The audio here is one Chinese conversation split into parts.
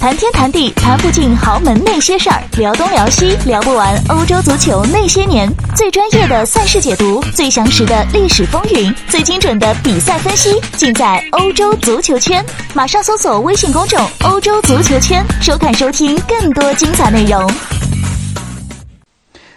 谈天谈地谈不尽豪门那些事儿，聊东聊西聊不完欧洲足球那些年。最专业的赛事解读，最详实的历史风云，最精准的比赛分析，尽在欧洲足球圈。马上搜索微信公众“欧洲足球圈”，收看收听更多精彩内容。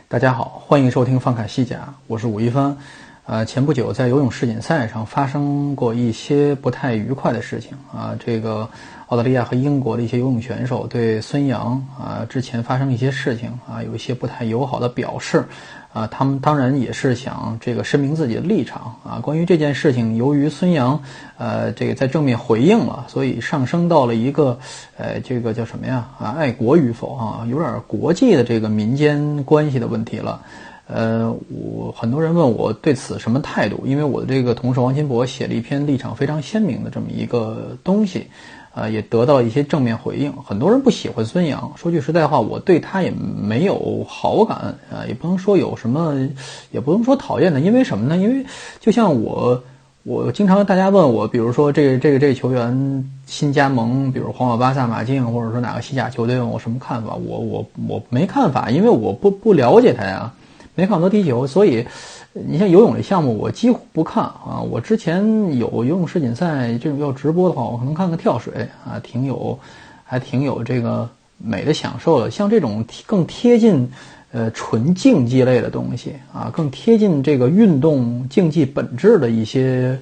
大家好，欢迎收听放凯西甲，我是武一帆。呃，前不久在游泳世锦赛上发生过一些不太愉快的事情啊，这个澳大利亚和英国的一些游泳选手对孙杨啊之前发生一些事情啊有一些不太友好的表示啊，他们当然也是想这个声明自己的立场啊。关于这件事情，由于孙杨呃这个在正面回应了，所以上升到了一个呃这个叫什么呀啊爱国与否啊，有点国际的这个民间关系的问题了。呃，我很多人问我对此什么态度，因为我的这个同事王金博写了一篇立场非常鲜明的这么一个东西，呃，也得到一些正面回应。很多人不喜欢孙杨，说句实在话，我对他也没有好感啊，也不能说有什么，也不能说讨厌的。因为什么呢？因为就像我，我经常大家问我，比如说这个这个这个球员新加盟，比如皇马、巴萨、马竞，或者说哪个西甲球队，问我什么看法？我我我没看法，因为我不不了解他呀。没看多踢球，所以你像游泳这项目，我几乎不看啊。我之前有游泳世锦赛这种要直播的话，我可能看看跳水啊，挺有，还挺有这个美的享受的。像这种更贴近呃纯竞技类的东西啊，更贴近这个运动竞技本质的一些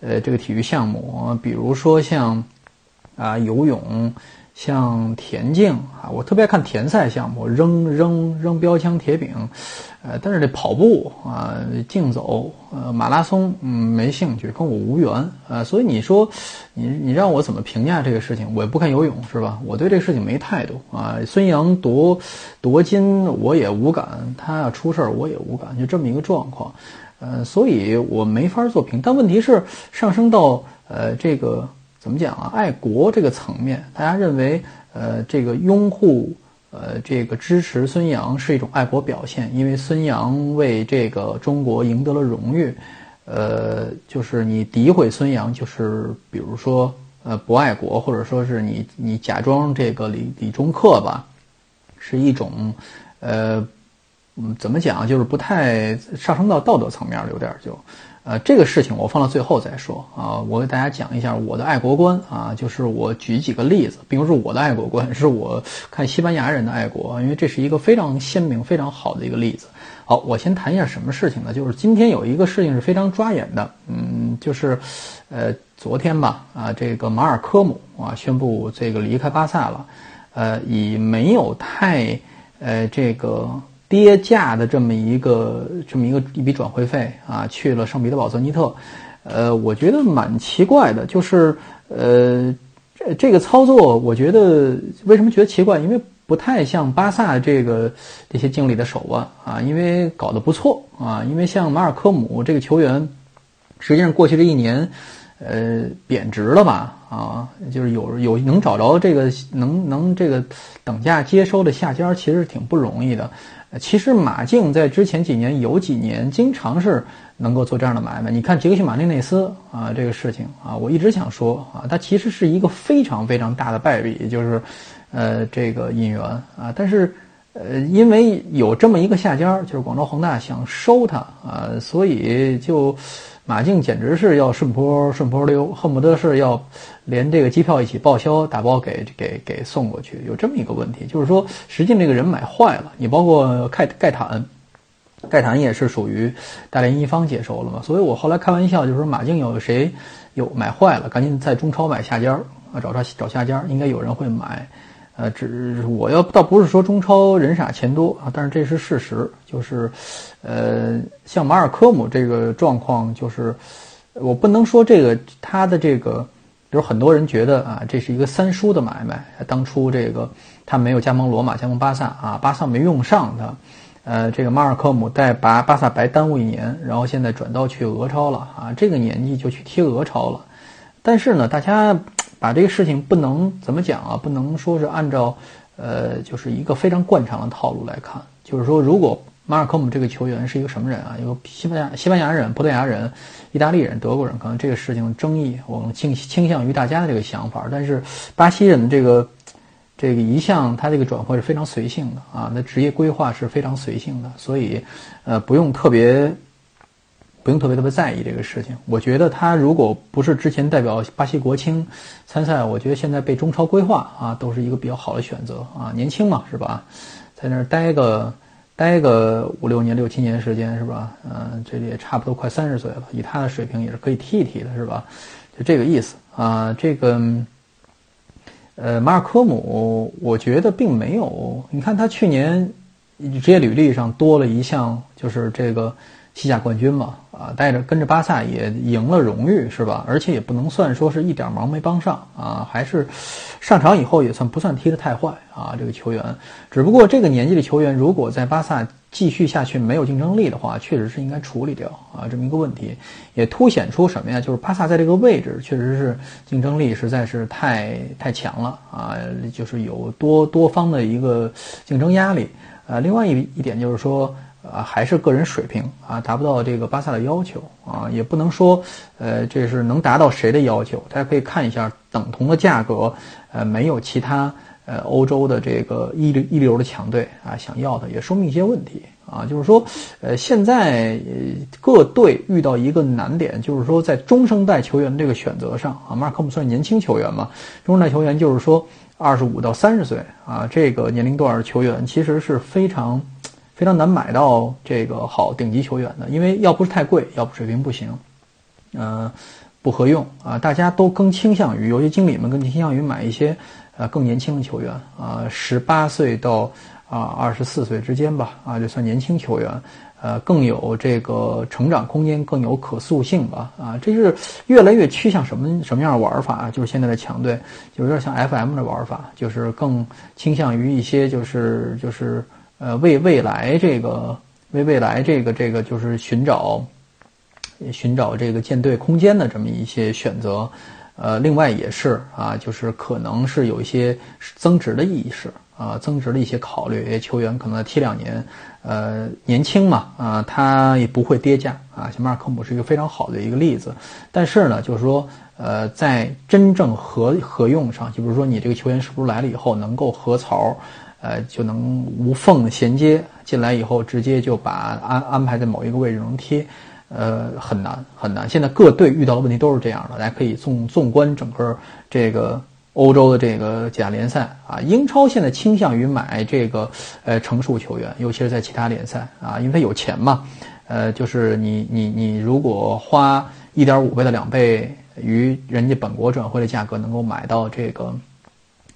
呃这个体育项目，比如说像啊游泳。像田径啊，我特别爱看田赛项目，扔扔扔标枪、铁饼，呃，但是这跑步啊、竞走、呃、马拉松，嗯，没兴趣，跟我无缘啊。所以你说，你你让我怎么评价这个事情？我也不看游泳，是吧？我对这个事情没态度啊。孙杨夺夺金，我也无感；他要出事儿，我也无感，就这么一个状况。呃，所以我没法做评。但问题是，上升到呃这个。怎么讲啊？爱国这个层面，大家认为，呃，这个拥护，呃，这个支持孙杨是一种爱国表现，因为孙杨为这个中国赢得了荣誉，呃，就是你诋毁孙杨，就是比如说，呃，不爱国，或者说是你你假装这个李李中克吧，是一种，呃，嗯，怎么讲，就是不太上升到道德层面，有点就。呃，这个事情我放到最后再说啊。我给大家讲一下我的爱国观啊，就是我举几个例子，并不是我的爱国观，是我看西班牙人的爱国，因为这是一个非常鲜明、非常好的一个例子。好，我先谈一下什么事情呢？就是今天有一个事情是非常抓眼的，嗯，就是，呃，昨天吧，啊，这个马尔科姆啊宣布这个离开巴萨了，呃，以没有太，呃，这个。跌价的这么一个这么一个一笔转会费啊，去了圣彼得堡泽尼特，呃，我觉得蛮奇怪的，就是呃，这这个操作，我觉得为什么觉得奇怪？因为不太像巴萨这个这些经理的手腕啊，因为搞得不错啊，因为像马尔科姆这个球员，实际上过去这一年，呃，贬值了吧？啊，就是有有能找着这个能能这个等价接收的下家，其实挺不容易的。其实马竞在之前几年有几年经常是能够做这样的买卖。你看杰克逊马丁内斯啊，这个事情啊，我一直想说啊，他其实是一个非常非常大的败笔，就是，呃，这个引援啊，但是，呃，因为有这么一个下家，就是广州恒大想收他啊，所以就。马竞简直是要顺坡顺坡溜，恨不得是要连这个机票一起报销，打包给给给送过去。有这么一个问题，就是说，实际这个人买坏了。你包括盖盖坦，盖坦也是属于大连一方接收了嘛。所以我后来开玩笑，就是说马竞有谁有买坏了，赶紧在中超买下家啊，找他找下家，应该有人会买。呃，只我要倒不是说中超人傻钱多啊，但是这是事实，就是，呃，像马尔科姆这个状况，就是我不能说这个他的这个，比如很多人觉得啊，这是一个三输的买卖。当初这个他没有加盟罗马，加盟巴萨啊，巴萨没用上他，呃，这个马尔科姆带巴巴萨白耽误一年，然后现在转到去俄超了啊，这个年纪就去踢俄超了，但是呢，大家。把这个事情不能怎么讲啊？不能说是按照，呃，就是一个非常惯常的套路来看。就是说，如果马尔科姆这个球员是一个什么人啊？一个西班牙、西班牙人、葡萄牙人、意大利人、德国人，可能这个事情争议，我们倾倾向于大家的这个想法。但是巴西人的这个，这个一向他这个转会是非常随性的啊，那职业规划是非常随性的，所以呃不用特别不用特别特别在意这个事情。我觉得他如果不是之前代表巴西国青参赛，我觉得现在被中超规划啊都是一个比较好的选择啊，年轻嘛是吧，在那儿待个。待个五六年、六七年时间是吧？嗯，这也差不多快三十岁了，以他的水平也是可以踢一踢的，是吧？就这个意思啊。这个，呃，马尔科姆，我觉得并没有。你看他去年职业履历上多了一项，就是这个西甲冠军嘛。啊，带着跟着巴萨也赢了荣誉是吧？而且也不能算说是一点忙没帮上啊，还是上场以后也算不算踢得太坏啊？这个球员，只不过这个年纪的球员如果在巴萨继续下去没有竞争力的话，确实是应该处理掉啊这么一个问题，也凸显出什么呀？就是巴萨在这个位置确实是竞争力实在是太太强了啊，就是有多多方的一个竞争压力啊。另外一一点就是说。啊，还是个人水平啊，达不到这个巴萨的要求啊，也不能说，呃，这是能达到谁的要求？大家可以看一下，等同的价格，呃，没有其他呃欧洲的这个一流一流的强队啊想要的，也说明一些问题啊，就是说，呃，现在各队遇到一个难点，就是说在中生代球员这个选择上啊，马尔科姆算年轻球员嘛，中生代球员就是说二十五到三十岁啊，这个年龄段的球员其实是非常。非常难买到这个好顶级球员的，因为要不是太贵，要不水平不行，呃，不合用啊。大家都更倾向于，有些经理们更倾向于买一些呃更年轻的球员啊，十八岁到啊二十四岁之间吧啊，就算年轻球员，呃，更有这个成长空间，更有可塑性吧啊。这是越来越趋向什么什么样的玩法？就是现在的强队，就有点像 FM 的玩法，就是更倾向于一些就是就是。呃，为未来这个，为未来这个这个就是寻找，寻找这个舰队空间的这么一些选择，呃，另外也是啊，就是可能是有一些增值的意识啊，增值的一些考虑，球员可能踢两年，呃，年轻嘛啊，他也不会跌价啊，像马尔科姆是一个非常好的一个例子，但是呢，就是说，呃，在真正合合用上，就比如说你这个球员是不是来了以后能够合槽。呃，就能无缝衔接进来以后，直接就把安安排在某一个位置能贴，呃，很难很难。现在各队遇到的问题都是这样的，大家可以纵纵观整个这个欧洲的这个甲联赛啊，英超现在倾向于买这个呃成熟球员，尤其是在其他联赛啊，因为他有钱嘛，呃，就是你你你如果花一点五倍的两倍于人家本国转会的价格，能够买到这个。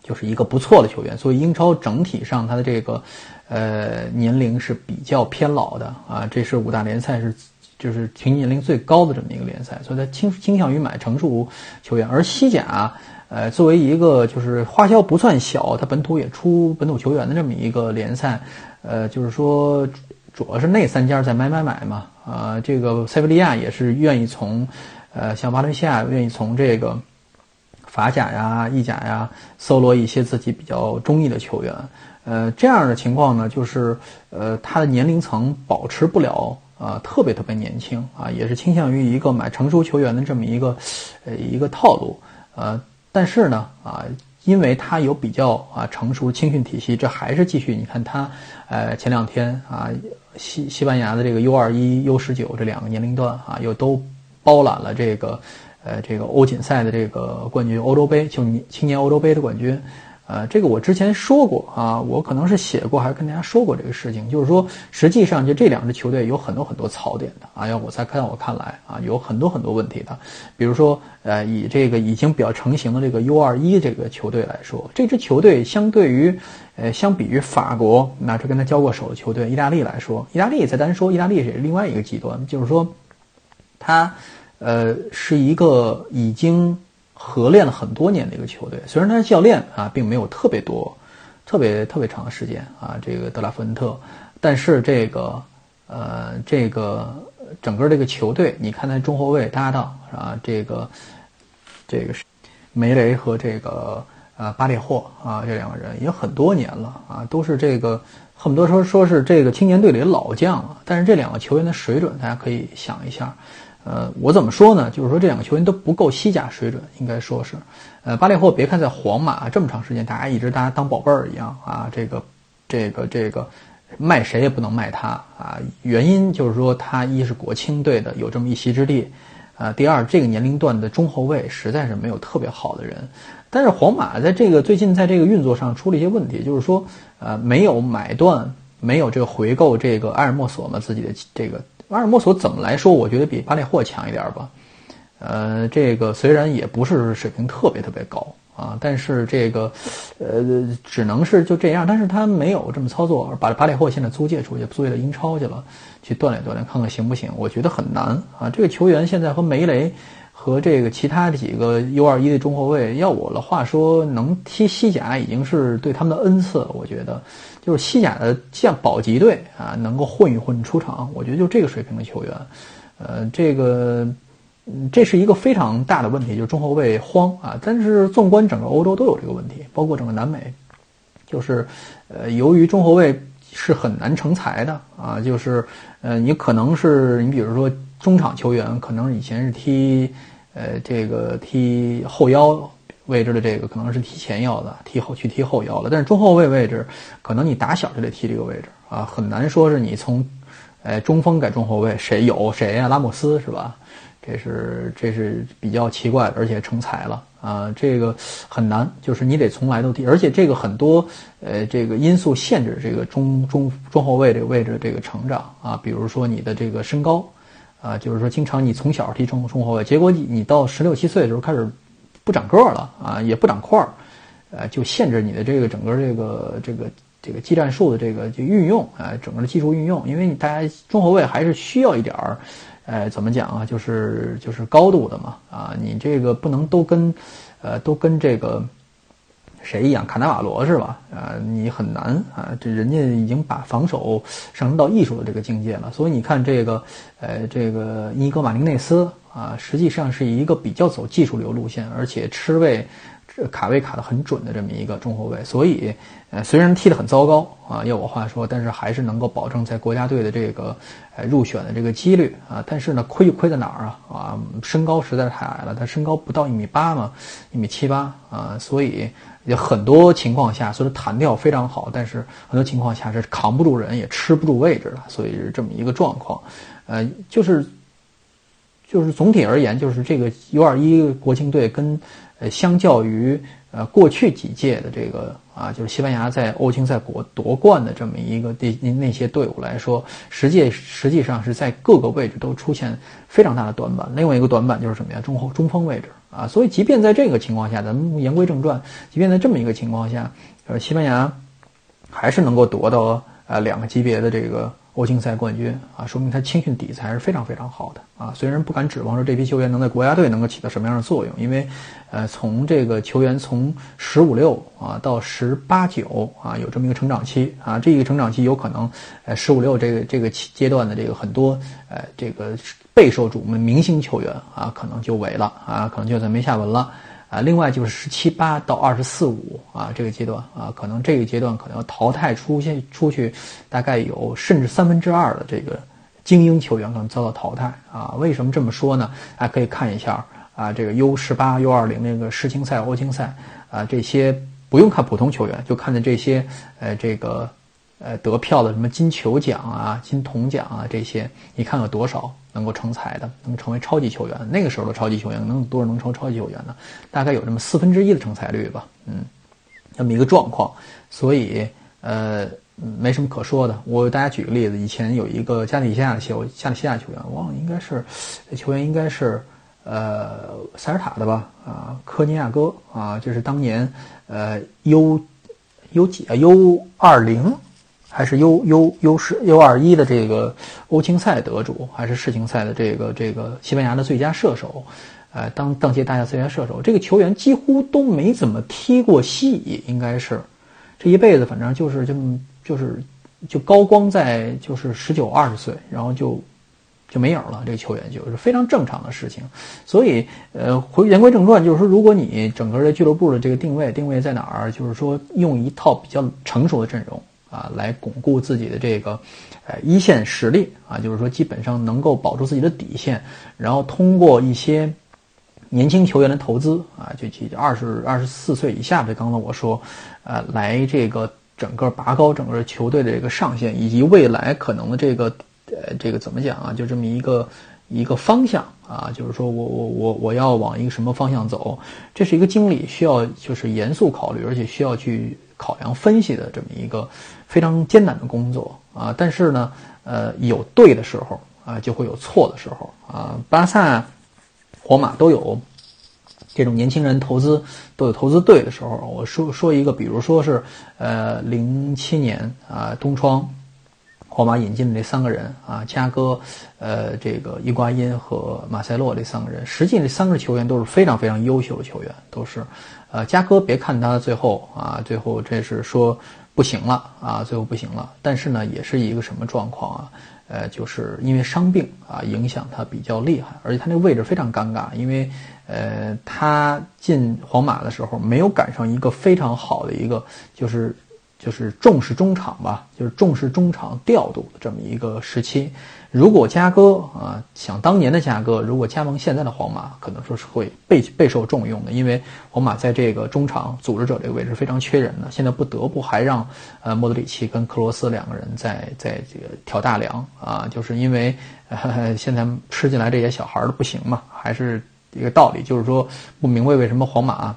就是一个不错的球员，所以英超整体上它的这个，呃，年龄是比较偏老的啊。这是五大联赛是，就是平均年龄最高的这么一个联赛，所以它倾倾向于买成熟球员。而西甲，呃，作为一个就是花销不算小，它本土也出本土球员的这么一个联赛，呃，就是说主要是那三家在买买买嘛，啊，这个塞维利亚也是愿意从，呃，像巴伦西亚愿意从这个。法甲呀、意甲呀，搜罗一些自己比较中意的球员，呃，这样的情况呢，就是呃，他的年龄层保持不了啊，特别特别年轻啊，也是倾向于一个买成熟球员的这么一个呃一个套路，呃，但是呢啊，因为他有比较啊成熟青训体系，这还是继续你看他呃前两天啊西西班牙的这个 U 二一 U 十九这两个年龄段啊，又都包揽了这个。呃，这个欧锦赛的这个冠军，欧洲杯就青年欧洲杯的冠军，呃，这个我之前说过啊，我可能是写过，还是跟大家说过这个事情，就是说，实际上就这两支球队有很多很多槽点的啊，要我在看我看来啊，有很多很多问题的，比如说，呃，以这个已经比较成型的这个 U 二一这个球队来说，这支球队相对于，呃，相比于法国，那这跟他交过手的球队意大利来说，意大利再单说，意大利是另外一个极端，就是说，他。呃，是一个已经合练了很多年的一个球队。虽然他是教练啊，并没有特别多、特别特别长的时间啊。这个德拉福恩特，但是这个呃，这个整个这个球队，你看他中后卫搭档啊，这个这个是梅雷和这个呃巴列霍啊，这两个人也很多年了啊，都是这个很多说说是这个青年队里的老将了。但是这两个球员的水准，大家可以想一下。呃，我怎么说呢？就是说这两个球员都不够西甲水准，应该说是。呃，巴列霍别看在皇马这么长时间，大家一直大家当宝贝儿一样啊，这个这个这个卖谁也不能卖他啊。原因就是说他一是国青队的有这么一席之地，啊，第二这个年龄段的中后卫实在是没有特别好的人。但是皇马在这个最近在这个运作上出了一些问题，就是说呃没有买断，没有这个回购这个埃尔莫索嘛自己的这个。阿尔莫索怎么来说？我觉得比巴列霍强一点吧。呃，这个虽然也不是水平特别特别高啊，但是这个，呃，只能是就这样。但是他没有这么操作，把巴列霍现在租借出去，租借到英超去了，去锻炼锻炼，看看行不行？我觉得很难啊。这个球员现在和梅雷。和这个其他的几个 U 二一的中后卫，要我的话说，能踢西甲已经是对他们的恩赐。我觉得，就是西甲的像保级队啊，能够混一混出场，我觉得就这个水平的球员，呃，这个，这是一个非常大的问题，就是中后卫荒啊。但是纵观整个欧洲都有这个问题，包括整个南美，就是，呃，由于中后卫是很难成才的啊，就是，呃，你可能是你比如说中场球员，可能以前是踢。呃，这个踢后腰位置的这个可能是踢前腰的，踢后去踢后腰了。但是中后卫位置，可能你打小就得踢这个位置啊，很难说是你从，呃，中锋改中后卫，谁有谁呀？拉莫斯是吧？这是这是比较奇怪的，而且成才了啊，这个很难，就是你得从来都踢，而且这个很多呃这个因素限制这个中中中后卫这个位置这个成长啊，比如说你的这个身高。啊，就是说，经常你从小踢中中后卫，结果你你到十六七岁的时候开始不长个儿了啊，也不长块儿，呃，就限制你的这个整个这个这个这个技战术的这个就运用啊，整个的技术运用，因为你大家中后卫还是需要一点儿，呃，怎么讲啊，就是就是高度的嘛啊，你这个不能都跟呃都跟这个。谁一样？卡纳瓦罗是吧？啊，你很难啊！这人家已经把防守上升到艺术的这个境界了。所以你看这个，呃，这个尼格马林内斯啊，实际上是一个比较走技术流路线，而且吃位。卡位卡的很准的这么一个中后卫，所以，呃，虽然踢得很糟糕啊，要我话说，但是还是能够保证在国家队的这个，呃，入选的这个几率啊。但是呢，亏就亏在哪儿啊？啊，身高实在是太矮了，他身高不到一米八嘛，一米七八啊，所以有很多情况下，虽然弹跳非常好，但是很多情况下是扛不住人，也吃不住位置的，所以是这么一个状况。呃，就是，就是总体而言，就是这个 U 二一国青队跟。呃，相较于呃过去几届的这个啊，就是西班牙在欧青赛国夺冠的这么一个那那些队伍来说，实际实际上是在各个位置都出现非常大的短板。另外一个短板就是什么呀？中后中锋位置啊。所以即便在这个情况下，咱们言归正传，即便在这么一个情况下，呃，西班牙还是能够夺到呃两个级别的这个。欧青赛冠军啊，说明他青训底子还是非常非常好的啊。虽然不敢指望说这批球员能在国家队能够起到什么样的作用，因为，呃，从这个球员从十五六啊到十八九啊有这么一个成长期啊，这一个成长期有可能，呃，十五六这个这个阶段的这个很多呃这个备受瞩目的明星球员啊，可能就萎了啊，可能就再没下文了。啊，另外就是十七八到二十四五啊，这个阶段啊，可能这个阶段可能要淘汰出现出去，大概有甚至三分之二的这个精英球员可能遭到淘汰啊。为什么这么说呢？大家可以看一下啊，这个 U 十八、U 二零那个世青赛、欧青赛啊，这些不用看普通球员，就看见这些呃这个。呃，得票的什么金球奖啊、金铜奖啊，这些你看有多少能够成才的，能成为超级球员？那个时候的超级球员能多少能成超级球员呢？大概有这么四分之一的成才率吧，嗯，这么一个状况。所以呃，没什么可说的。我给大家举个例子，以前有一个加利西亚的球，加利西亚球员，忘了应该是球员应该是呃塞尔塔的吧？啊，科尼亚哥啊，就是当年呃 U U 几啊 U 二零。还是 U U U 十 U 二一的这个欧青赛得主，还是世青赛的这个这个西班牙的最佳射手，呃，当当届大赛最佳射手。这个球员几乎都没怎么踢过西乙，应该是这一辈子反正就是就就是就高光在就是十九二十岁，然后就就没影了。这个球员就是非常正常的事情。所以呃，回言归正传，就是说，如果你整个的俱乐部的这个定位定位在哪儿，就是说用一套比较成熟的阵容。啊，来巩固自己的这个呃一线实力啊，就是说基本上能够保住自己的底线，然后通过一些年轻球员的投资啊，就就二十二十四岁以下的，刚刚我说，呃，来这个整个拔高整个球队的这个上限，以及未来可能的这个呃这个怎么讲啊，就这么一个。一个方向啊，就是说我我我我要往一个什么方向走，这是一个经理需要就是严肃考虑，而且需要去考量分析的这么一个非常艰难的工作啊。但是呢，呃，有对的时候啊，就会有错的时候啊。巴萨、皇马都有这种年轻人投资都有投资对的时候。我说说一个，比如说是呃零七年啊东窗。皇马引进的这三个人啊，加戈、呃，这个伊瓜因和马塞洛这三个人，实际这三个球员都是非常非常优秀的球员，都是，呃，加戈别看他最后啊，最后这是说不行了啊，最后不行了，但是呢，也是一个什么状况啊？呃，就是因为伤病啊，影响他比较厉害，而且他那个位置非常尴尬，因为呃，他进皇马的时候没有赶上一个非常好的一个就是。就是重视中场吧，就是重视中场调度的这么一个时期。如果加哥啊，想当年的加哥，如果加盟现在的皇马，可能说是会备备受重用的，因为皇马在这个中场组织者这个位置非常缺人的。现在不得不还让呃莫德里奇跟克罗斯两个人在在这个挑大梁啊，就是因为现在吃进来这些小孩儿不行嘛，还是一个道理，就是说不明白为什么皇马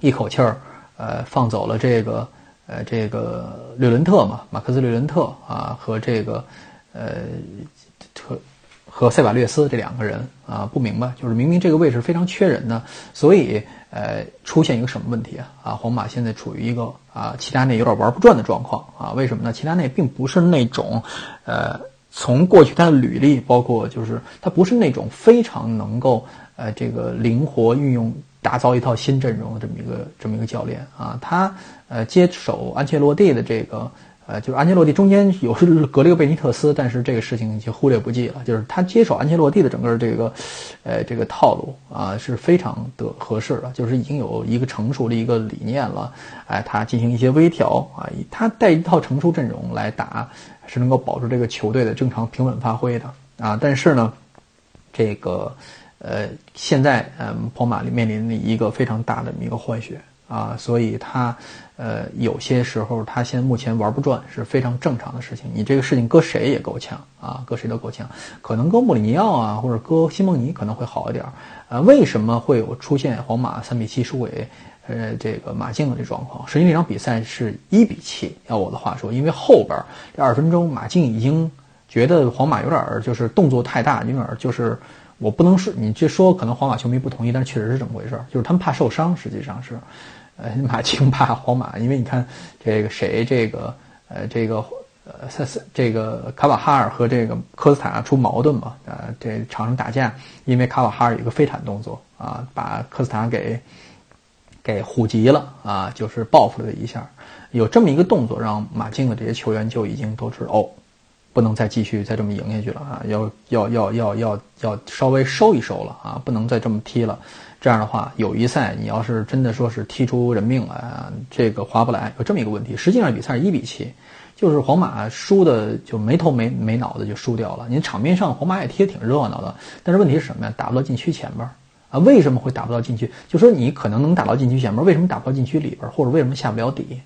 一口气儿呃放走了这个。呃，这个略伦特嘛，马克思略伦特啊，和这个呃，和塞瓦略斯这两个人啊，不明白，就是明明这个位置非常缺人呢，所以呃，出现一个什么问题啊？啊，皇马现在处于一个啊，齐达内有点玩不转的状况啊？为什么呢？齐达内并不是那种呃，从过去他的履历，包括就是他不是那种非常能够呃，这个灵活运用。打造一套新阵容的这么一个这么一个教练啊，他呃接手安切洛蒂的这个呃，就是安切洛蒂中间有是隔了一个贝尼特斯，但是这个事情就忽略不计了。就是他接手安切洛蒂的整个这个呃这个套路啊是非常的合适的，就是已经有一个成熟的一个理念了。哎，他进行一些微调啊，他带一套成熟阵容来打，是能够保住这个球队的正常平稳发挥的啊。但是呢，这个。呃，现在嗯，皇马面临的一个非常大的一个换血啊，所以他呃有些时候他现在目前玩不转是非常正常的事情。你这个事情搁谁也够呛啊，搁谁都够呛。可能搁穆里尼奥啊，或者搁西蒙尼可能会好一点。呃，为什么会有出现皇马三比七输给呃这个马竞的这状况？实际那场比赛是一比七。要我的话说，因为后边这二十分钟马竞已经觉得皇马有点就是动作太大，有点就是。我不能说你这说可能皇马球迷不同意，但是确实是这么回事，就是他们怕受伤，实际上是，呃，马竞怕皇马，因为你看这个谁这个呃这个呃这个卡瓦哈尔和这个科斯塔出矛盾嘛，啊，这场上打架，因为卡瓦哈尔有一个飞铲动作啊，把科斯塔给给虎急了啊，就是报复了一下，有这么一个动作，让马竞的这些球员就已经都知道哦。不能再继续再这么赢下去了啊！要要要要要要稍微收一收了啊！不能再这么踢了。这样的话，友谊赛你要是真的说是踢出人命来啊，这个划不来。有这么一个问题，实际上比赛是一比七，就是皇马输的就没头没没脑的就输掉了。您场面上皇马也踢得挺热闹的，但是问题是什么呀？打不到禁区前边啊？为什么会打不到禁区？就说你可能能打到禁区前边，为什么打不到禁区里边，或者为什么下不了底？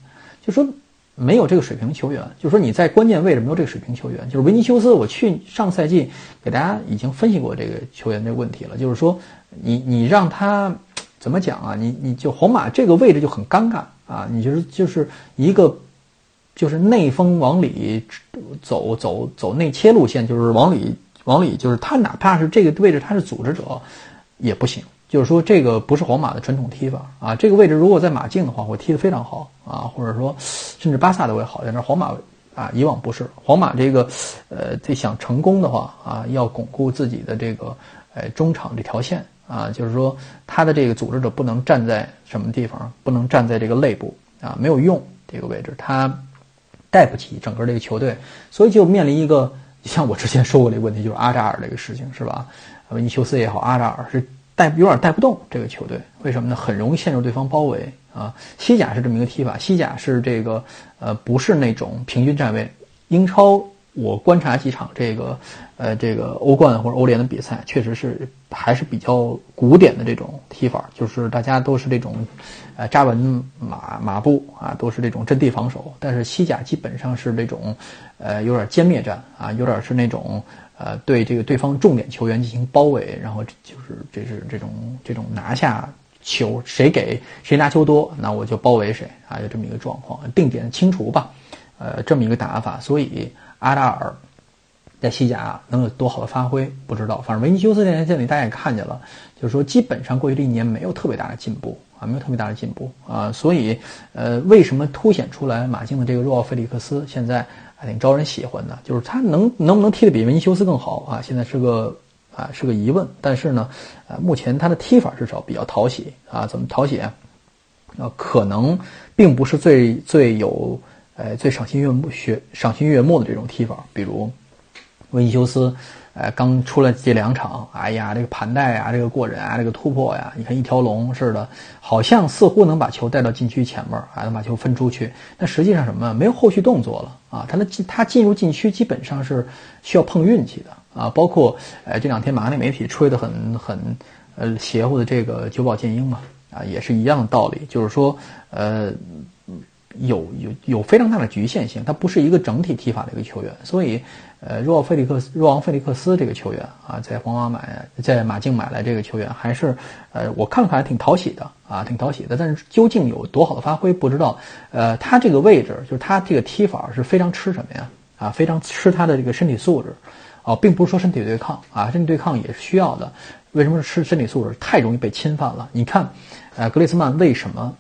就说。没有这个水平球员，就是说你在关键位置没有这个水平球员，就是维尼修斯。我去上赛季给大家已经分析过这个球员这个问题了，就是说你你让他怎么讲啊？你你就皇马这个位置就很尴尬啊！你就是就是一个就是内锋往里走走走内切路线，就是往里往里，就是他哪怕是这个位置他是组织者也不行。就是说，这个不是皇马的传统踢法啊。这个位置如果在马竞的话，会踢得非常好啊，或者说，甚至巴萨都会好。但是皇马啊，以往不是皇马这个，呃，这想成功的话啊，要巩固自己的这个，呃，中场这条线啊，就是说，他的这个组织者不能站在什么地方，不能站在这个内部啊，没有用这个位置，他带不起整个这个球队，所以就面临一个像我之前说过这个问题，就是阿扎尔这个事情是吧？维尼修斯也好，阿扎尔是。带有点带不动这个球队，为什么呢？很容易陷入对方包围啊。西甲是这么一个踢法，西甲是这个呃不是那种平均站位。英超我观察几场这个呃这个欧冠或者欧联的比赛，确实是还是比较古典的这种踢法，就是大家都是这种呃扎稳马马步啊，都是这种阵地防守。但是西甲基本上是这种呃有点歼灭战啊，有点是那种。呃，对这个对方重点球员进行包围，然后就是这是这种这种拿下球，谁给谁拿球多，那我就包围谁啊，有这么一个状况，定点清除吧，呃，这么一个打法。所以阿达尔在西甲能有多好的发挥，不知道。反正维尼修斯这年这里大家也看见了，就是说基本上过去这一年没有特别大的进步啊，没有特别大的进步啊。所以呃，为什么凸显出来马竞的这个若奥费利克斯现在？挺招人喜欢的，就是他能能不能踢得比维尼修斯更好啊？现在是个啊是个疑问。但是呢，啊，目前他的踢法至少比较讨喜啊。怎么讨喜啊？可能并不是最最有呃最赏心悦目、学赏心悦目的这种踢法，比如维尼修斯。哎，刚出来这两场，哎呀，这个盘带啊，这个过人啊，这个突破呀，你看一条龙似的，好像似乎能把球带到禁区前面，啊，能把球分出去。但实际上什么？没有后续动作了啊！他的进，他进入禁区基本上是需要碰运气的啊。包括，呃，这两天马内媒体吹得很很，呃，邪乎的这个久保建英嘛，啊，也是一样的道理，就是说，呃。有有有非常大的局限性，他不是一个整体踢法的一个球员，所以，呃，若奥费利克斯、若昂费利克斯这个球员啊，在皇马买，在马竞买来这个球员，还是，呃，我看看还挺讨喜的啊，挺讨喜的。但是究竟有多好的发挥，不知道。呃，他这个位置，就是他这个踢法是非常吃什么呀？啊，非常吃他的这个身体素质，哦，并不是说身体对抗啊，身体对抗也是需要的。为什么是吃身体素质？太容易被侵犯了。你看，呃，格列斯曼为什么？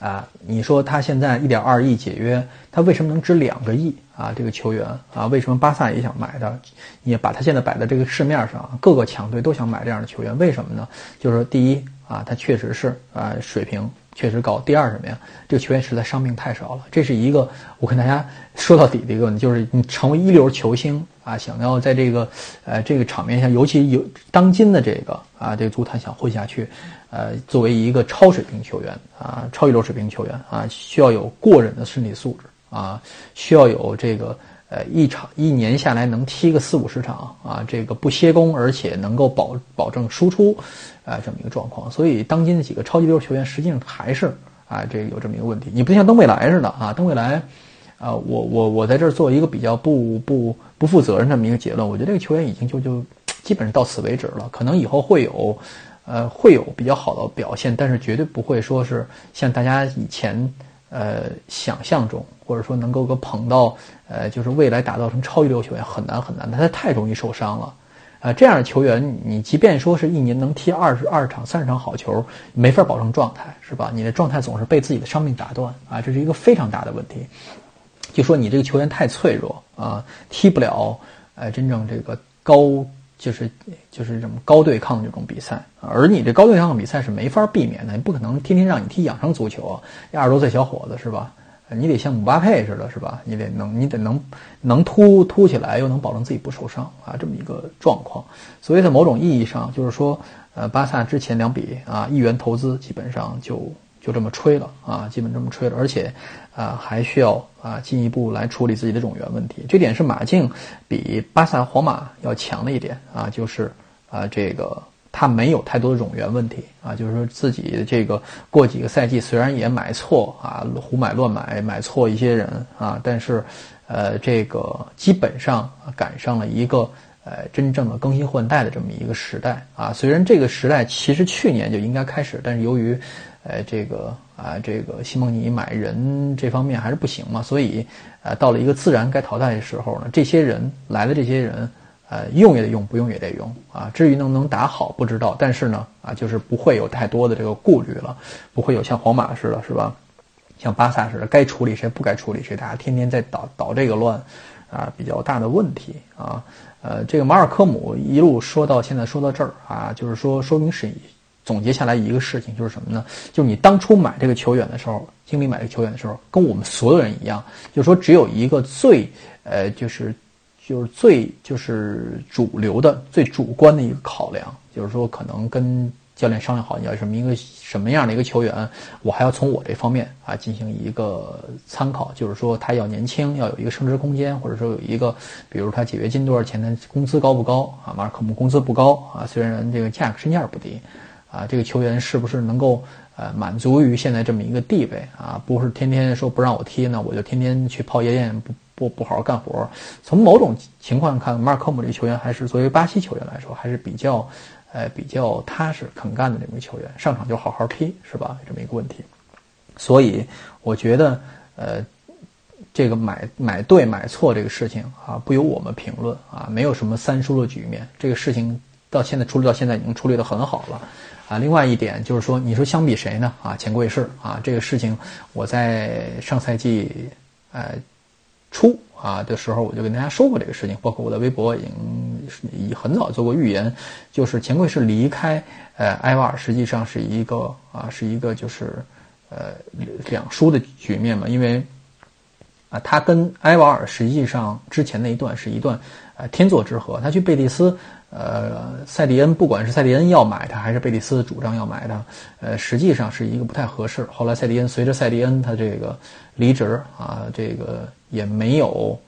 啊，你说他现在一点二亿解约，他为什么能值两个亿啊？这个球员啊，为什么巴萨也想买他？也把他现在摆在这个市面上，各个强队都想买这样的球员，为什么呢？就是说，第一啊，他确实是啊，水平确实高；第二什么呀？这个球员实在伤病太少了。这是一个我跟大家 说到底的一个问题，就是你成为一流球星啊，想要在这个呃这个场面下，尤其有当今的这个啊这个足坛想混下去。呃，作为一个超水平球员啊，超一流水平球员啊，需要有过人的身体素质啊，需要有这个呃一场一年下来能踢个四五十场啊，这个不歇工，而且能够保保证输出啊这么一个状况。所以，当今的几个超级流球员实际上还是啊，这有这么一个问题。你不像登未来似的啊，登未来啊，我我我在这儿做一个比较不不不负责任这么一个结论。我觉得这个球员已经就就基本上到此为止了，可能以后会有。呃，会有比较好的表现，但是绝对不会说是像大家以前呃想象中，或者说能够个捧到呃，就是未来打造成超一流球员很难很难，他太容易受伤了。呃，这样的球员，你即便说是一年能踢二十二场、三十场好球，没法保证状态，是吧？你的状态总是被自己的伤病打断啊，这是一个非常大的问题。就说你这个球员太脆弱啊，踢不了呃真正这个高。就是就是这么高对抗这种比赛，而你这高对抗的比赛是没法避免的，你不可能天天让你踢养生足球啊！二十多岁小伙子是吧？你得像姆巴佩似的，是吧？你得能，你得能能突突起来，又能保证自己不受伤啊，这么一个状况。所以在某种意义上，就是说，呃，巴萨之前两笔啊，亿元投资基本上就。就这么吹了啊，基本这么吹了，而且，啊，还需要啊进一步来处理自己的种源问题。这点是马竞比巴萨、皇马要强的一点啊，就是啊，这个他没有太多的种源问题啊，就是说自己这个过几个赛季虽然也买错啊，胡买乱买，买错一些人啊，但是，呃，这个基本上赶上了一个呃真正的更新换代的这么一个时代啊。虽然这个时代其实去年就应该开始，但是由于哎，这个啊，这个西蒙尼买人这方面还是不行嘛，所以，呃，到了一个自然该淘汰的时候呢，这些人来的这些人，呃，用也得用，不用也得用啊。至于能不能打好，不知道，但是呢，啊，就是不会有太多的这个顾虑了，不会有像皇马似的，是吧？像巴萨似的，该处理谁不该处理谁，大家天天在捣捣这个乱，啊，比较大的问题啊。呃，这个马尔科姆一路说到现在说到这儿啊，就是说说明是。总结下来一个事情就是什么呢？就是你当初买这个球员的时候，经理买这个球员的时候，跟我们所有人一样，就是说只有一个最呃，就是就是最就是主流的、最主观的一个考量，就是说可能跟教练商量好你要什么一个什么样的一个球员，我还要从我这方面啊进行一个参考，就是说他要年轻，要有一个升值空间，或者说有一个，比如他解约金多少钱，他工资高不高啊？马尔科姆工资不高啊，虽然这个价格身价不低，啊，这个球员是不是能够呃满足于现在这么一个地位啊？不是天天说不让我踢呢，我就天天去泡夜店，不不不好好干活。从某种情况看，马尔科姆这个球员还是作为巴西球员来说还是比较。呃，比较踏实肯干的这么一个球员，上场就好好踢，是吧？这么一个问题，所以我觉得，呃，这个买买对买错这个事情啊，不由我们评论啊，没有什么三输的局面。这个事情到现在处理到现在已经处理的很好了啊。另外一点就是说，你说相比谁呢？啊，钱柜士啊，这个事情我在上赛季呃初。啊的时候，我就跟大家说过这个事情，包括我的微博已经已很早做过预言，就是钱柜是离开呃埃瓦尔，实际上是一个啊是一个就是呃两输的局面嘛，因为啊他跟埃瓦尔实际上之前那一段是一段呃天作之合，他去贝蒂斯，呃塞蒂恩不管是塞蒂恩要买他还是贝蒂斯主张要买他，呃实际上是一个不太合适。后来塞蒂恩随着塞蒂恩他这个离职啊这个。也没有，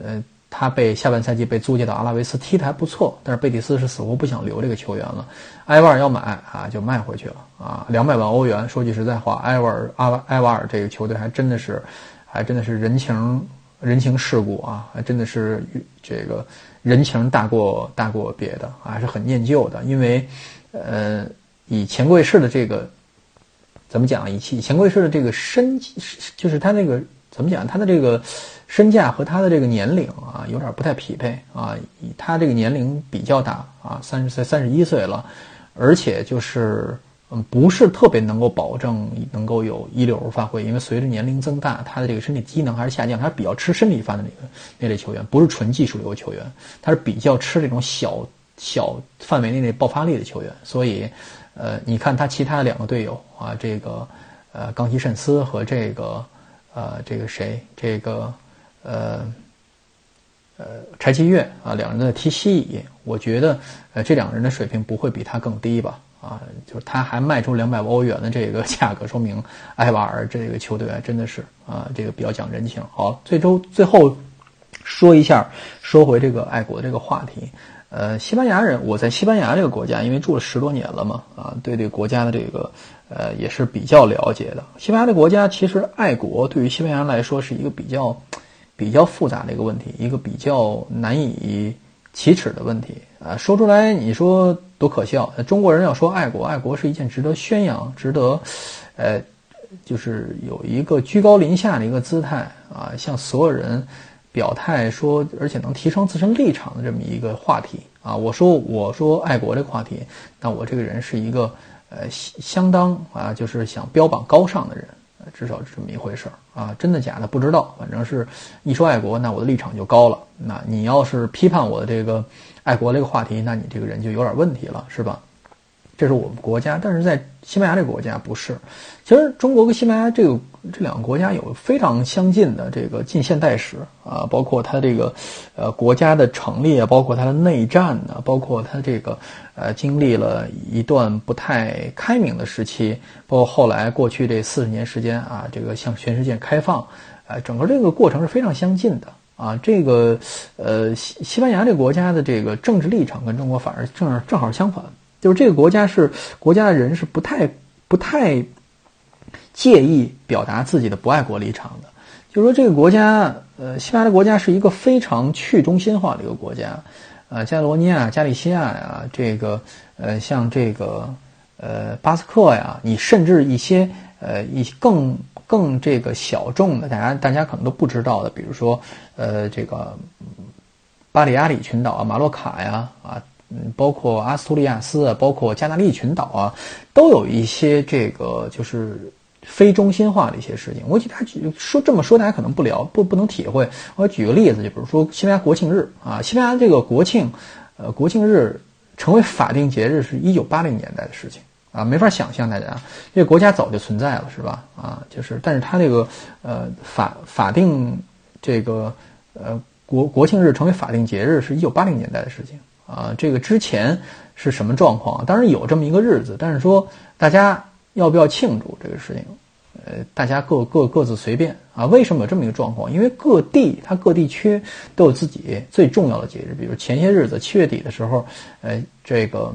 呃，他被下半赛季被租借到阿拉维斯踢的还不错，但是贝蒂斯是死活不想留这个球员了，埃瓦尔要买啊就卖回去了啊，两百万欧元。说句实在话，埃瓦尔阿埃瓦尔这个球队还真的是，还真的是人情人情世故啊，还真的是这个人情大过大过别的，还是很念旧的。因为，呃，以钱柜士的这个怎么讲？以以钱柜士的这个身，就是他那个。怎么讲？他的这个身价和他的这个年龄啊，有点不太匹配啊。他这个年龄比较大啊，三十岁、三十一岁了，而且就是不是特别能够保证能够有一流发挥，因为随着年龄增大，他的这个身体机能还是下降。他比较吃身体饭的那个那类球员，不是纯技术流球员，他是比较吃这种小小范围内的爆发力的球员。所以，呃，你看他其他的两个队友啊，这个呃，冈崎慎司和这个。呃，这个谁？这个，呃，呃，柴崎岳啊，两人的踢西乙，我觉得，呃，这两个人的水平不会比他更低吧？啊，就是他还卖出两百万欧元的这个价格，说明埃瓦尔这个球队真的是啊，这个比较讲人情。好，最终最后说一下，说回这个爱国这个话题。呃，西班牙人，我在西班牙这个国家，因为住了十多年了嘛，啊，对这个国家的这个。呃，也是比较了解的。西班牙的国家其实爱国对于西班牙人来说是一个比较比较复杂的一个问题，一个比较难以启齿的问题啊。说出来你说多可笑？中国人要说爱国，爱国是一件值得宣扬、值得呃，就是有一个居高临下的一个姿态啊，向所有人表态说，而且能提升自身立场的这么一个话题啊。我说我说爱国这个话题，那我这个人是一个。呃，相当啊，就是想标榜高尚的人，至少是这么一回事儿啊，真的假的不知道，反正是一说爱国，那我的立场就高了。那你要是批判我的这个爱国这个话题，那你这个人就有点问题了，是吧？这是我们国家，但是在西班牙这个国家不是。其实中国跟西班牙这个这两个国家有非常相近的这个近现代史啊，包括它这个呃国家的成立啊，包括它的内战呢，包括它这个呃经历了一段不太开明的时期，包括后来过去这四十年时间啊，这个向全世界开放，呃，整个这个过程是非常相近的啊。这个呃西西班牙这个国家的这个政治立场跟中国反而正正好相反。就是这个国家是国家的人是不太不太介意表达自己的不爱国立场的。就是说这个国家，呃，西班牙的国家是一个非常去中心化的一个国家，呃，加罗尼亚、加利西亚呀，这个呃，像这个呃巴斯克呀，你甚至一些呃一更更这个小众的，大家大家可能都不知道的，比如说呃这个巴里阿里群岛啊、马洛卡呀啊。嗯，包括阿斯图利亚斯啊，包括加纳利群岛啊，都有一些这个就是非中心化的一些事情。我举他举说这么说，大家可能不了不不能体会。我举个例子，就比如说西班牙国庆日啊，西班牙这个国庆，呃，国庆日成为法定节日是一九八零年代的事情啊，没法想象，大家因为国家早就存在了，是吧？啊，就是，但是它这个呃法法定这个呃国国庆日成为法定节日是一九八零年代的事情。啊。这个之前是什么状况？当然有这么一个日子，但是说大家要不要庆祝这个事情？呃，大家各各各自随便啊。为什么有这么一个状况？因为各地它各地区都有自己最重要的节日，比如前些日子七月底的时候，呃，这个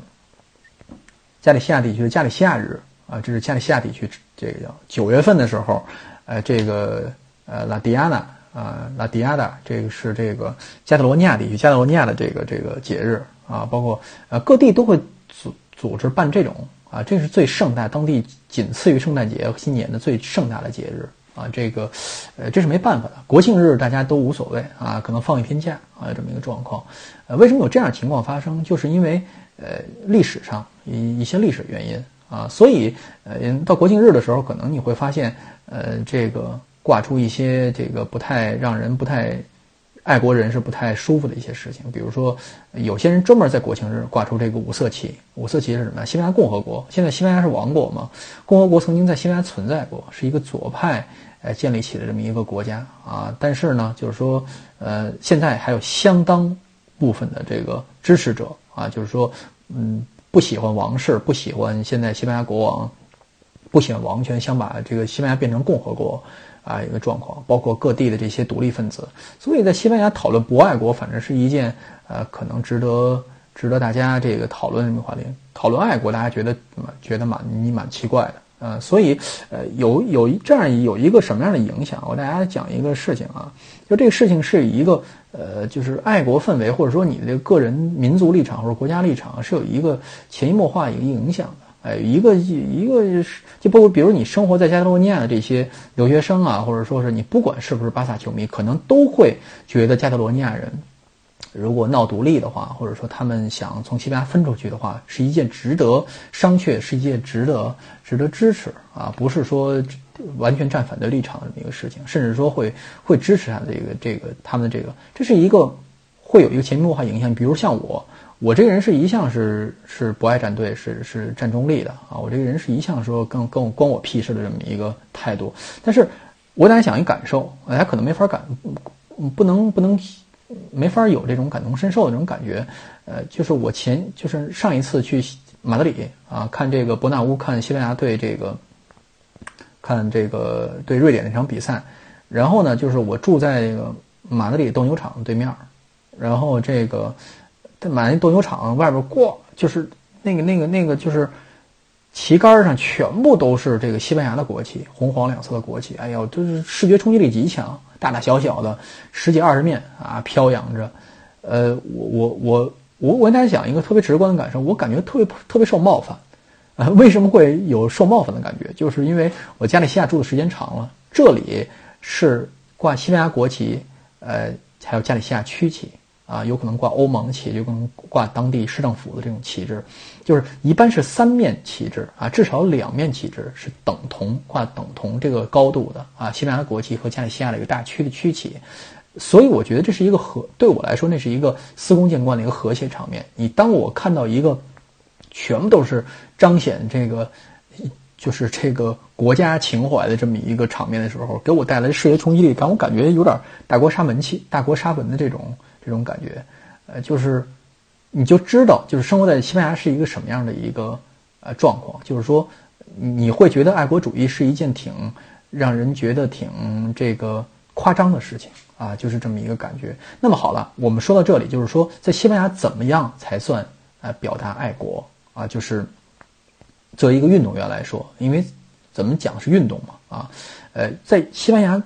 加利西亚地区的加利西亚日啊，这是加利西亚地区这个叫九月份的时候，呃，这个呃拉迪亚纳啊拉迪亚达，这个是这个加泰罗尼亚地区加泰罗尼亚的这个这个节日啊，包括呃各地都会组组织办这种。啊，这是最盛大，当地仅次于圣诞节和新年的最盛大的节日啊！这个，呃，这是没办法的。国庆日大家都无所谓啊，可能放一天假啊，这么一个状况。呃，为什么有这样情况发生？就是因为呃历史上一一些历史原因啊，所以呃到国庆日的时候，可能你会发现呃这个挂出一些这个不太让人不太。爱国人是不太舒服的一些事情，比如说，有些人专门在国庆日挂出这个五色旗。五色旗是什么？西班牙共和国。现在西班牙是王国嘛？共和国曾经在西班牙存在过，是一个左派呃建立起的这么一个国家啊。但是呢，就是说，呃，现在还有相当部分的这个支持者啊，就是说，嗯，不喜欢王室，不喜欢现在西班牙国王，不喜欢王权，想把这个西班牙变成共和国。啊，一个状况，包括各地的这些独立分子，所以在西班牙讨论不爱国，反正是一件呃，可能值得值得大家这个讨论的话题。讨论爱国，大家觉得觉得蛮你蛮奇怪的，呃，所以呃，有有这样有一个什么样的影响？我给大家讲一个事情啊，就这个事情是一个呃，就是爱国氛围，或者说你的个个人民族立场或者国家立场，是有一个潜移默化一个影响的。哎，一个一个是，就包括比如你生活在加泰罗尼亚的这些留学生啊，或者说是你不管是不是巴萨球迷，可能都会觉得加泰罗尼亚人如果闹独立的话，或者说他们想从西班牙分出去的话，是一件值得商榷、是一件值得值得支持啊，不是说完全站反对立场的这么一个事情，甚至说会 会支持他的这个这个他们的这个，这是一个会有一个潜移默化影响。比如像我。我这个人是一向是 是不爱站队，是是站中立的啊。我这个人是一向说跟跟我关我屁事的这么一个态度。但是，我大家想一感受，大家可能没法感，不能不能没法有这种感同身受的这种感觉。呃，就是我前就是上一次去马德里啊，看这个伯纳乌看西班牙队这个看这个对瑞典那场比赛，然后呢，就是我住在这个马德里斗牛场对面，然后这个。在满那斗牛场外边过，就是那个那个那个，就是旗杆上全部都是这个西班牙的国旗，红黄两色的国旗。哎呦，就是视觉冲击力极强，大大小小的十几二十面啊，飘扬着。呃，我我我我我跟大家讲一个特别直观的感受，我感觉特别特别受冒犯。啊，为什么会有受冒犯的感觉？就是因为我加利西亚住的时间长了，这里是挂西班牙国旗，呃，还有加利西亚区旗。啊，有可能挂欧盟旗，有可能挂当地市政府的这种旗帜，就是一般是三面旗帜啊，至少两面旗帜是等同挂等同这个高度的啊，西班牙国旗和加利西亚的一个大区的区旗，所以我觉得这是一个和对我来说那是一个司空见惯的一个和谐场面。你当我看到一个全部都是彰显这个就是这个国家情怀的这么一个场面的时候，给我带来视觉冲击力感，我感觉有点大国杀门气、大国杀门的这种。这种感觉，呃，就是，你就知道，就是生活在西班牙是一个什么样的一个呃状况。就是说，你会觉得爱国主义是一件挺让人觉得挺这个夸张的事情啊，就是这么一个感觉。那么好了，我们说到这里，就是说，在西班牙怎么样才算呃表达爱国啊？就是作为一个运动员来说，因为怎么讲是运动嘛啊，呃，在西班牙。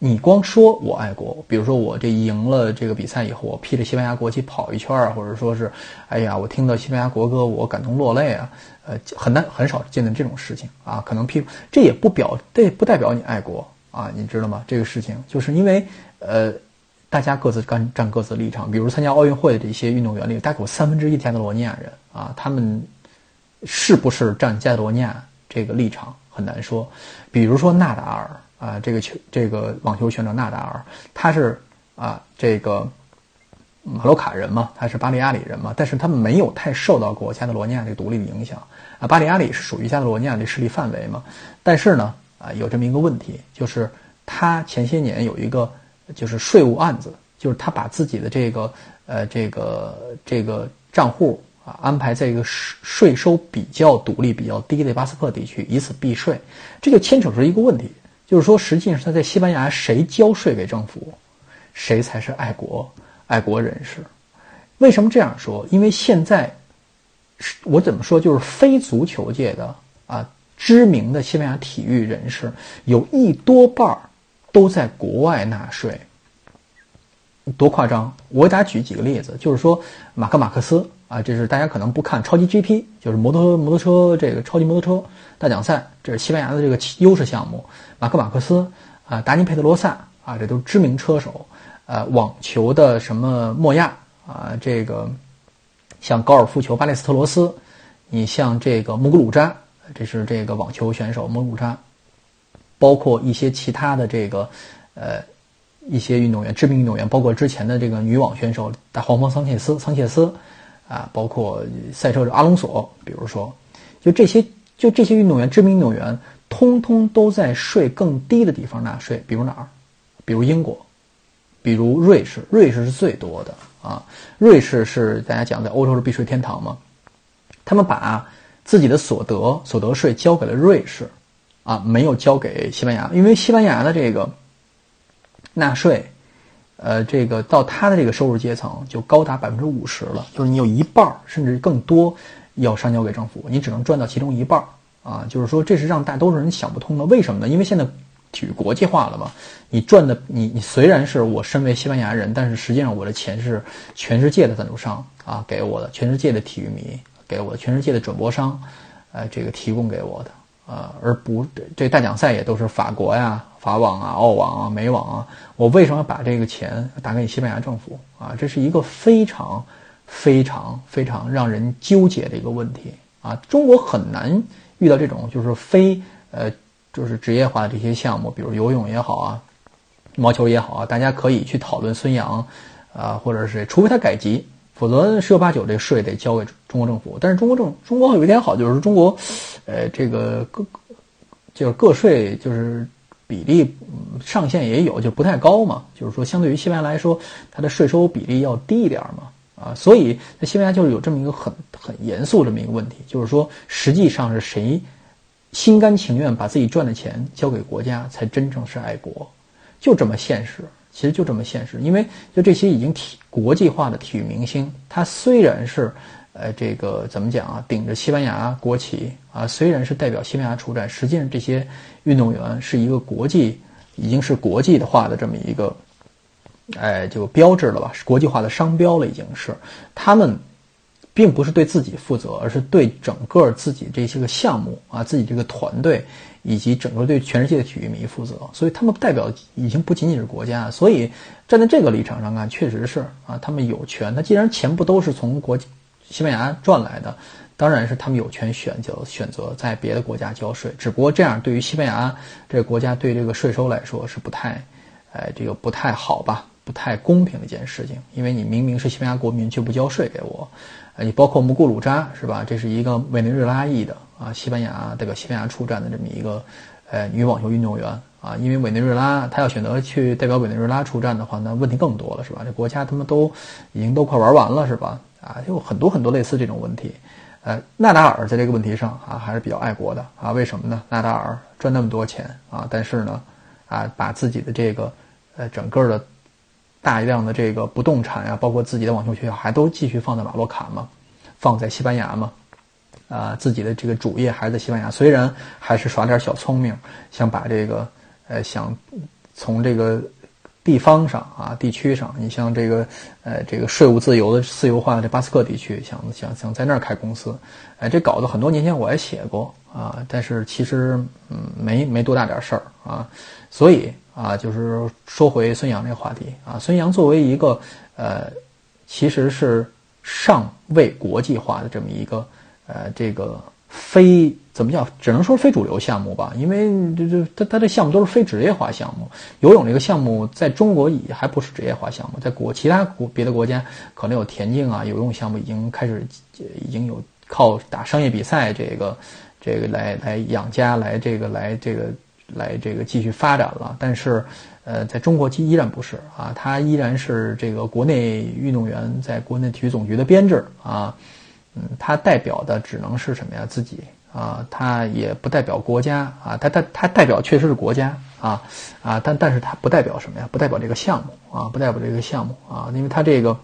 你光说我爱国，比如说我这赢了这个比赛以后，我披着西班牙国旗跑一圈儿，或者说是，哎呀，我听到西班牙国歌我感动落泪啊，呃，很难很少见到这种事情啊。可能披这也不表这不代表你爱国啊，你知道吗？这个事情就是因为呃，大家各自干站各自立场。比如参加奥运会的这些运动员里，大概有三分之一加泰罗尼亚人啊，他们是不是站加泰罗尼亚这个立场很难说。比如说纳达尔。啊，这个球，这个网球选手纳达尔，他是啊，这个马洛卡人嘛，他是巴利亚里人嘛，但是他没有太受到过加德罗尼亚这个独立的影响啊。巴利亚里是属于加德罗尼亚的势力范围嘛，但是呢，啊，有这么一个问题，就是他前些年有一个就是税务案子就是他把自己的这个呃这个这个账户啊安排在一个税税收比较独立、比较低的巴斯克地区，以此避税。这就牵扯出一个问题，就是说，实际上他在西班牙谁交税给政府，谁才是爱国爱国人士。为什么这样说？因为现在我怎么说，就是非足球界的啊知名的西班牙体育人士，有一多半儿都在国外纳税。多夸张！我给大家举几个例子，就是说马克马克思啊，这是大家可能不看超级 GP，就是摩托摩托车这个超级摩托车大奖赛，这是西班牙的这个优势项目。马克马克思啊，达尼佩德罗萨啊，这都是知名车手。呃，网球的什么莫亚啊，这个像高尔夫球巴列斯特罗斯，你像这个穆古鲁扎，这是这个网球选手穆古鲁扎，包括一些其他的这个呃。一些运动员，知名运动员，包括之前的这个女网选手大黄蜂桑切斯，桑切斯，啊，包括赛车手阿隆索，比如说，就这些，就这些运动员，知名运动员，通通都在税更低的地方纳税，比如哪儿？比如英国，比如瑞士，瑞士是最多的啊，瑞士是大家讲在欧洲是避税天堂嘛，他们把自己的所得所得税交给了瑞士，啊，没有交给西班牙，因为西班牙的这个。纳税，呃，这个到他的这个收入阶层就高达百分之五十了，就是你有一半甚至更多要上交给政府，你只能赚到其中一半啊，就是说这是让大多数人想不通的。为什么呢？因为现在体育国际化了嘛，你赚的你你虽然是我身为西班牙人，但是实际上我的钱是全世界的赞助商啊给我的，全世界的体育迷给我的，全世界的转播商，呃，这个提供给我的。啊，而不这大奖赛也都是法国呀、法网啊、澳网啊、美网啊。我为什么把这个钱打给西班牙政府啊？这是一个非常、非常、非常让人纠结的一个问题啊！中国很难遇到这种就是非呃就是职业化的这些项目，比如游泳也好啊、羽毛球也好啊，大家可以去讨论孙杨啊，或者是除非他改籍。否则十有八九这税得交给中国政府。但是中国政中国有一点好，就是中国，呃，这个个就是个税就是比例上限也有，就不太高嘛。就是说，相对于西班牙来说，它的税收比例要低一点嘛。啊，所以在西班牙就是有这么一个很很严肃这么一个问题，就是说，实际上是谁心甘情愿把自己赚的钱交给国家，才真正是爱国，就这么现实。其实就这么现实，因为就这些已经体国际化的体育明星，他虽然是，呃，这个怎么讲啊，顶着西班牙国旗啊，虽然是代表西班牙出战，实际上这些运动员是一个国际，已经是国际化的这么一个，哎，就标志了吧，是国际化的商标了，已经是他们。并不是对自己负责，而是对整个自己这些个项目啊，自己这个团队以及整个对全世界的体育迷负责。所以他们代表已经不仅仅是国家。所以站在这个立场上看，确实是啊，他们有权。那既然钱不都是从国西班牙赚来的，当然是他们有权选择选择在别的国家交税。只不过这样对于西班牙这个国家对这个税收来说是不太，哎，这个不太好吧，不太公平的一件事情。因为你明明是西班牙国民，却不交税给我。你包括穆古鲁扎是吧？这是一个委内瑞拉裔的啊，西班牙代表西班牙出战的这么一个呃女网球运动员啊。因为委内瑞拉她要选择去代表委内瑞拉出战的话，那问题更多了是吧？这国家他们都已经都快玩完了是吧？啊，有很多很多类似这种问题。呃，纳达尔在这个问题上啊还是比较爱国的啊。为什么呢？纳达尔赚那么多钱啊，但是呢啊把自己的这个呃整个的。大量的这个不动产呀，包括自己的网球学校，还都继续放在马洛卡嘛，放在西班牙嘛，啊，自己的这个主业还在西班牙。虽然还是耍点小聪明，想把这个，呃，想从这个地方上啊，地区上，你像这个，呃，这个税务自由的自由化的这巴斯克地区，想想想在那儿开公司，哎，这稿子很多年前我也写过啊，但是其实嗯，没没多大点事儿啊，所以。啊，就是说回孙杨这个话题啊，孙杨作为一个呃，其实是尚未国际化的这么一个呃，这个非怎么叫，只能说非主流项目吧，因为这这他他这项目都是非职业化项目。游泳这个项目在中国也还不是职业化项目，在国其他国别的国家可能有田径啊，游泳项目已经开始已经有靠打商业比赛这个这个来来养家来这个来这个。来这个继续发展了。但是，呃，在中国依然不是啊，他依然是这个国内运动员在国内体育总局的编制啊，嗯，他代表的只能是什么呀？自己啊，他也不代表国家啊，他他他代表确实是国家啊啊，但但是他不代表什么呀？不代表这个项目啊，不代表这个项目啊，因为他这个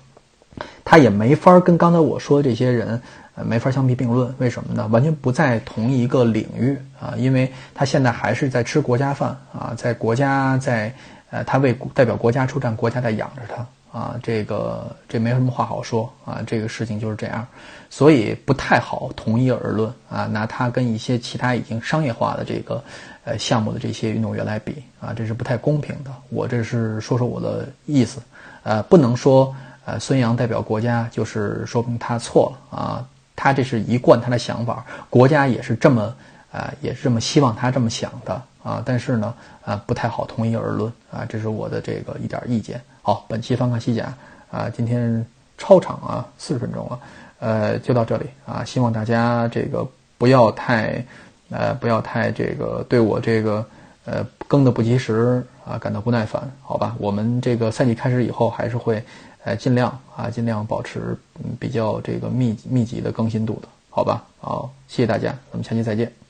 他也没法跟刚才我说的这些人。呃，没法相提并论，为什么呢？完全不在同一个领域啊，因为他现在还是在吃国家饭啊，在国家在呃，他为代表国家出战，国家在养着他啊，这个这没什么话好说啊，这个事情就是这样，所以不太好同一而论啊，拿他跟一些其他已经商业化的这个呃项目的这些运动员来比啊，这是不太公平的。我这是说说我的意思，呃，不能说呃孙杨代表国家就是说明他错了啊。他这是一贯他的想法，国家也是这么，啊，也是这么希望他这么想的啊。但是呢，啊，不太好同一而论啊。这是我的这个一点意见。好，本期翻看西甲啊，今天超长啊，四十分钟了，呃，就到这里啊。希望大家这个不要太，呃，不要太这个对我这个呃更的不及时啊感到不耐烦，好吧？我们这个赛季开始以后还是会。呃，尽量啊，尽量保持比较这个密密集的更新度的，好吧？好，谢谢大家，咱们下期再见。